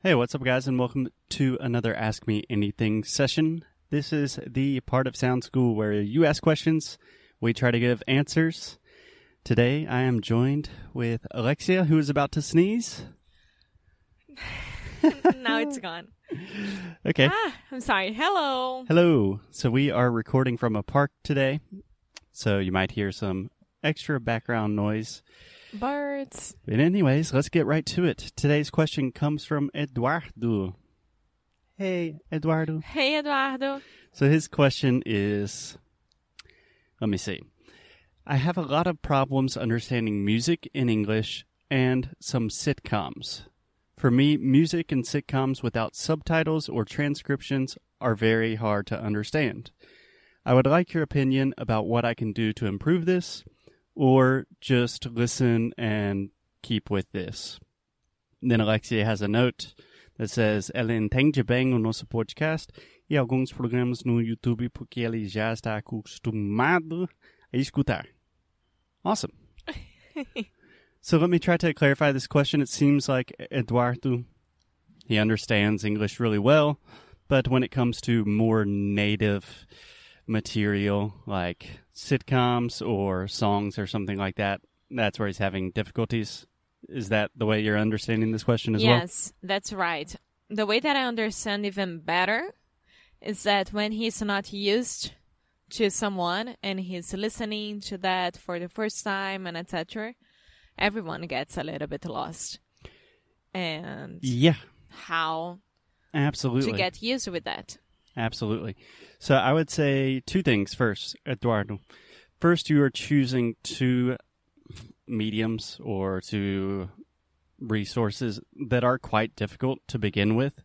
Hey, what's up, guys, and welcome to another Ask Me Anything session. This is the part of Sound School where you ask questions, we try to give answers. Today, I am joined with Alexia, who is about to sneeze. now it's gone. Okay. Ah, I'm sorry. Hello. Hello. So, we are recording from a park today, so you might hear some extra background noise. Birds. But, anyways, let's get right to it. Today's question comes from Eduardo. Hey, Eduardo. Hey, Eduardo. So his question is let me see. I have a lot of problems understanding music in English and some sitcoms. For me, music and sitcoms without subtitles or transcriptions are very hard to understand. I would like your opinion about what I can do to improve this, or just listen and keep with this. Then Alexia has a note that says ela entende bem o nosso podcast e alguns programas no YouTube porque ele já está acostumado a escutar. Awesome. so let me try to clarify this question. It seems like Eduardo, he understands English really well, but when it comes to more native material like sitcoms or songs or something like that, that's where he's having difficulties. Is that the way you're understanding this question as well? yes, that's right. The way that I understand even better is that when he's not used to someone and he's listening to that for the first time and etc., everyone gets a little bit lost. And Yeah, how absolutely. to get used with that. Absolutely. So I would say two things first, Eduardo. First, you are choosing two mediums or two resources that are quite difficult to begin with.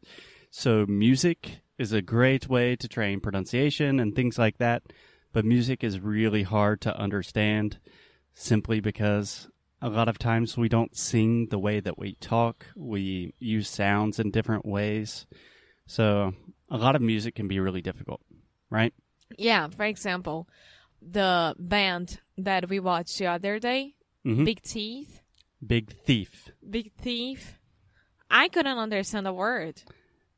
So music is a great way to train pronunciation and things like that, but music is really hard to understand simply because a lot of times we don't sing the way that we talk. We use sounds in different ways. So a lot of music can be really difficult, right? Yeah, for example, the band that we watched the other day, Mhm. Big Teeth, Big Thief. Big Thief. I couldn't understand a word.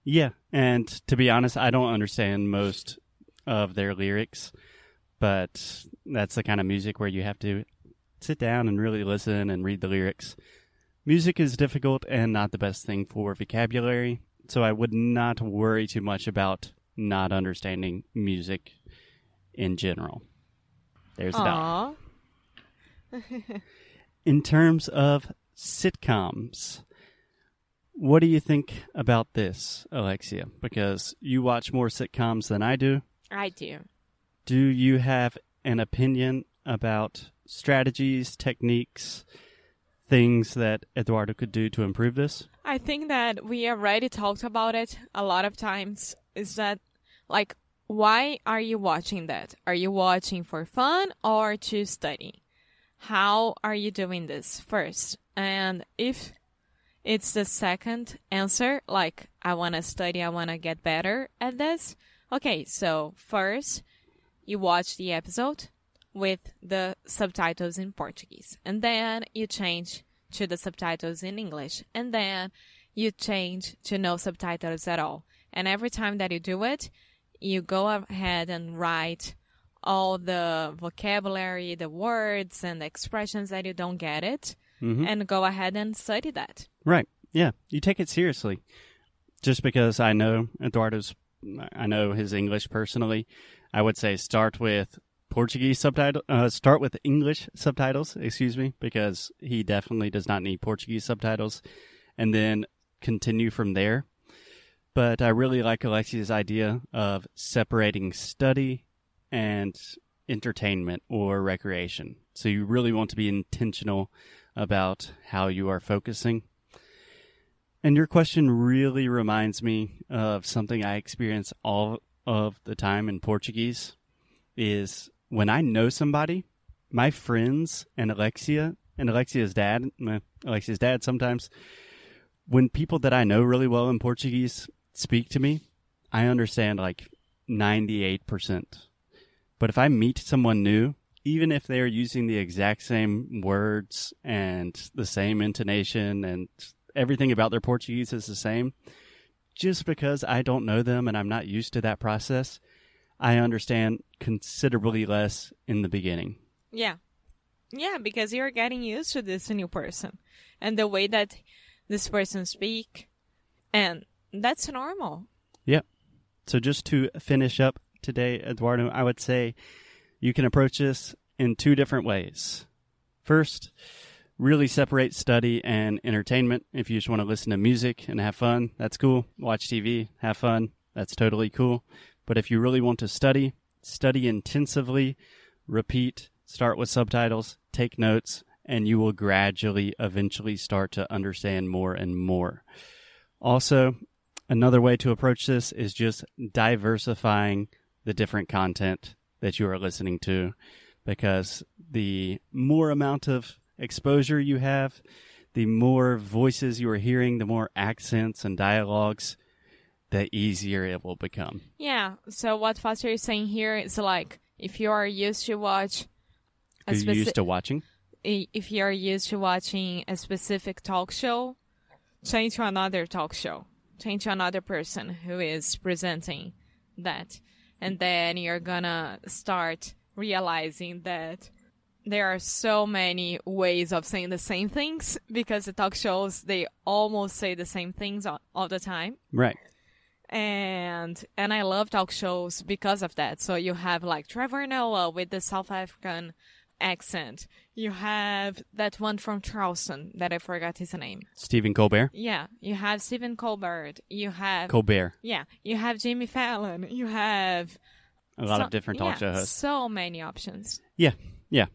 Yeah, and to be honest, I don't understand most of their lyrics, but that's the kind of music where you have to sit down and really listen and read the lyrics. Music is difficult and not the best thing for vocabulary, so I would not worry too much about not understanding music in general. There's. Aww. in terms of sitcoms, what do you think about this, Alexia? Because you watch more sitcoms than I do. I do. Do you have an opinion about strategies, techniques, things that Eduardo could do to improve this? I think that we already talked about it a lot of times. Is that like why are you watching that? Are you watching for fun or to study? How are you doing this first? And if it's the second answer, like I want to study, I want to get better at this. Okay, so first you watch the episode with the subtitles in Portuguese, and then you change to the subtitles in English, and then you change to no subtitles at all. And every time that you do it, you go ahead and write all the vocabulary, the words, and the expressions that you don't get it, Mhm. and go ahead and study that. Right. Yeah. You take it seriously. Just because I know Eduardo's, I know his English personally, I would say start with Portuguese subtitle, uh, start with English subtitles, excuse me, because he definitely does not need Portuguese subtitles, and then continue from there. But I really like Alexia's idea of separating study and entertainment or recreation. So you really want to be intentional about how you are focusing. And your question really reminds me of something I experience all of the time in Portuguese is when I know somebody, my friends and Alexia and Alexia's dad, Alexia's dad sometimes, when people that I know really well in Portuguese speak to me, I understand like 98%. But if I meet someone new, even if they're using the exact same words and the same intonation and everything about their Portuguese is the same. Just because I don't know them and I'm not used to that process, I understand considerably less in the beginning. Yeah. Yeah, because you're getting used to this new person and the way that this person speak and that's normal. Yep. So just to finish up today, Eduardo, I would say you can approach this in two different ways. First, really separate study and entertainment. If you just want to listen to music and have fun, that's cool. Watch TV, have fun, that's totally cool. But if you really want to study, study intensively, repeat, start with subtitles, take notes, and you will gradually eventually start to understand more and more. Also, another way to approach this is just diversifying the different content that you are listening to because the more amount of exposure you have, the more voices you are hearing, the more accents and dialogues, the easier it will become. Yeah. So what Foster is saying here is like if you are used to watch a Are speci- used to watching? if you are used to watching a specific talk show, change to another talk show. Change to another person who is presenting that. And then you're gonna start realizing that there are so many ways of saying the same things because the talk shows they almost say the same things all, all the time Right. And and I love talk shows because of that. So you have like Trevor Noah with the South African accent. You have that one from Charleston that I forgot his name. Stephen Colbert. Yeah, you have Stephen Colbert. You have Colbert. yeah, you have Jimmy Fallon. You have A lot so- of different talk yeah, show hosts. So many options. Yeah, yeah.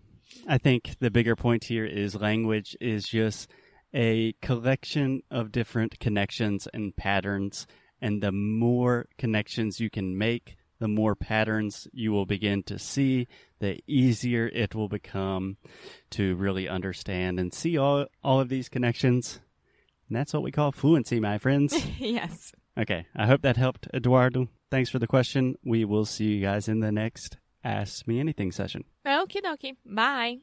I think the bigger point here is language is just a collection of different connections and patterns. And the more connections you can make, the more patterns you will begin to see, the easier it will become to really understand and see all, all of these connections. And that's what we call fluency, my friends. yes. okay, I hope that helped, Eduardo. Thanks for the question. We will see you guys in the next Ask Me Anything session. Okie dokie. Bye.